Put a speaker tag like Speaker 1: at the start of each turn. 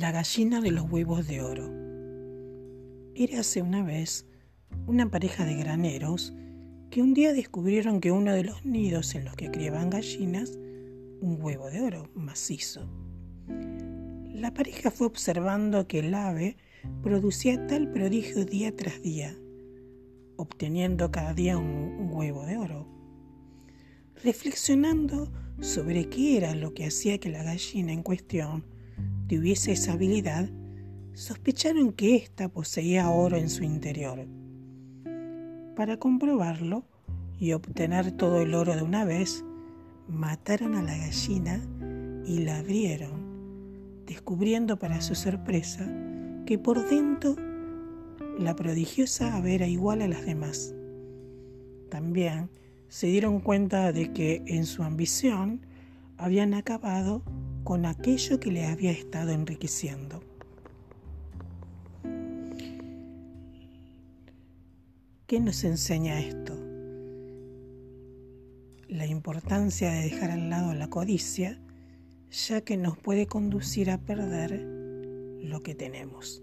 Speaker 1: La gallina de los huevos de oro. Érase una vez una pareja de graneros que un día descubrieron que uno de los nidos en los que criaban gallinas, un huevo de oro macizo. La pareja fue observando que el ave producía tal prodigio día tras día, obteniendo cada día un, un huevo de oro. Reflexionando sobre qué era lo que hacía que la gallina en cuestión tuviese esa habilidad, sospecharon que ésta poseía oro en su interior. Para comprobarlo y obtener todo el oro de una vez, mataron a la gallina y la abrieron, descubriendo para su sorpresa que por dentro la prodigiosa ave era igual a las demás. También se dieron cuenta de que en su ambición habían acabado con aquello que le había estado enriqueciendo. ¿Qué nos enseña esto? La importancia de dejar al lado la codicia, ya que nos puede conducir a perder lo que tenemos.